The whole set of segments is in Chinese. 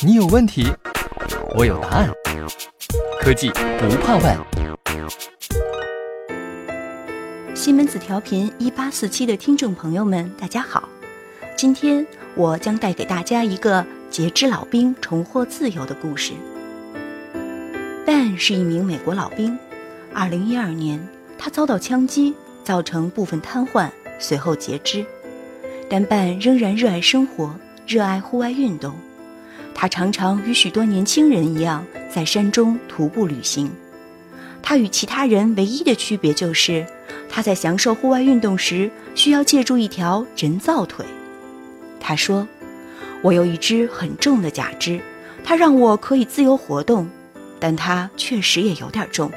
你有问题，我有答案。科技不怕问。西门子调频一八四七的听众朋友们，大家好。今天我将带给大家一个截肢老兵重获自由的故事。Ben 是一名美国老兵，二零一二年他遭到枪击，造成部分瘫痪，随后截肢。但 Ben 仍然热爱生活，热爱户外运动。他常常与许多年轻人一样，在山中徒步旅行。他与其他人唯一的区别就是，他在享受户外运动时需要借助一条人造腿。他说：“我有一只很重的假肢，它让我可以自由活动，但它确实也有点重。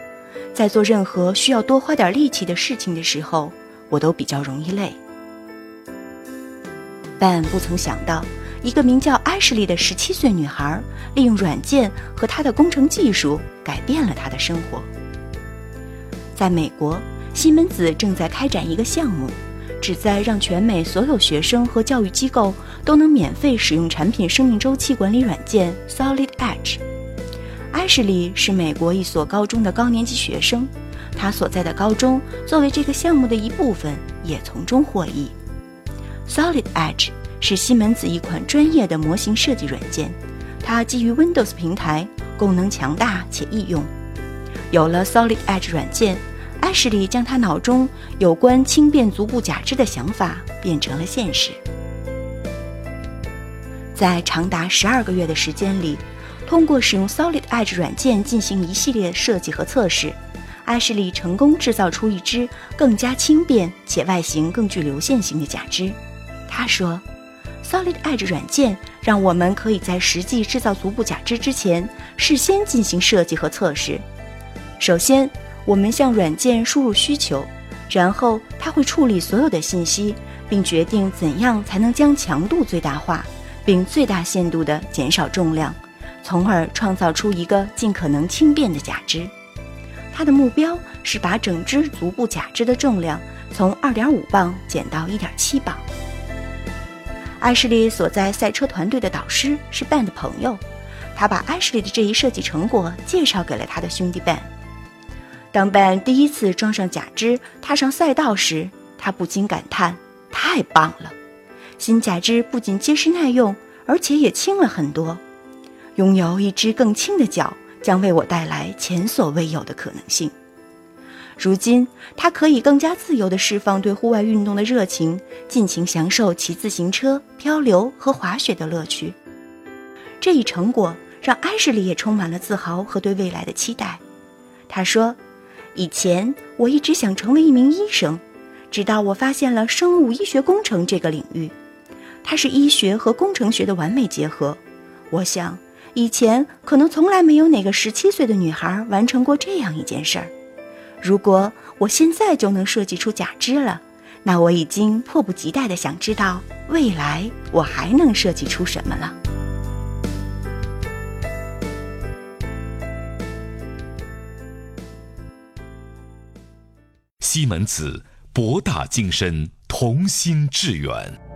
在做任何需要多花点力气的事情的时候，我都比较容易累。”但不曾想到，一个名叫艾什莉的十七岁女孩，利用软件和她的工程技术改变了她的生活。在美国，西门子正在开展一个项目。旨在让全美所有学生和教育机构都能免费使用产品生命周期管理软件 Solid Edge。艾什莉是美国一所高中的高年级学生，他所在的高中作为这个项目的一部分，也从中获益。Solid Edge 是西门子一款专业的模型设计软件，它基于 Windows 平台，功能强大且易用。有了 Solid Edge 软件。艾什莉将他脑中有关轻便足部假肢的想法变成了现实。在长达十二个月的时间里，通过使用 Solid Edge 软件进行一系列设计和测试，艾什莉成功制造出一只更加轻便且外形更具流线型的假肢。他说：“Solid Edge 软件让我们可以在实际制造足部假肢之前，事先进行设计和测试。首先。”我们向软件输入需求，然后它会处理所有的信息，并决定怎样才能将强度最大化，并最大限度地减少重量，从而创造出一个尽可能轻便的假肢。它的目标是把整只足部假肢的重量从2.5磅减到1.7磅。艾什利所在赛车团队的导师是 Ben 的朋友，他把艾什利的这一设计成果介绍给了他的兄弟 Ben。当 Ben 第一次装上假肢踏上赛道时，他不禁感叹：“太棒了！新假肢不仅结实耐用，而且也轻了很多。拥有一只更轻的脚，将为我带来前所未有的可能性。如今，他可以更加自由地释放对户外运动的热情，尽情享受骑自行车、漂流和滑雪的乐趣。这一成果让艾什莉也充满了自豪和对未来的期待。他说。”以前我一直想成为一名医生，直到我发现了生物医学工程这个领域，它是医学和工程学的完美结合。我想，以前可能从来没有哪个十七岁的女孩完成过这样一件事儿。如果我现在就能设计出假肢了，那我已经迫不及待地想知道未来我还能设计出什么了。西门子，博大精深，同心致远。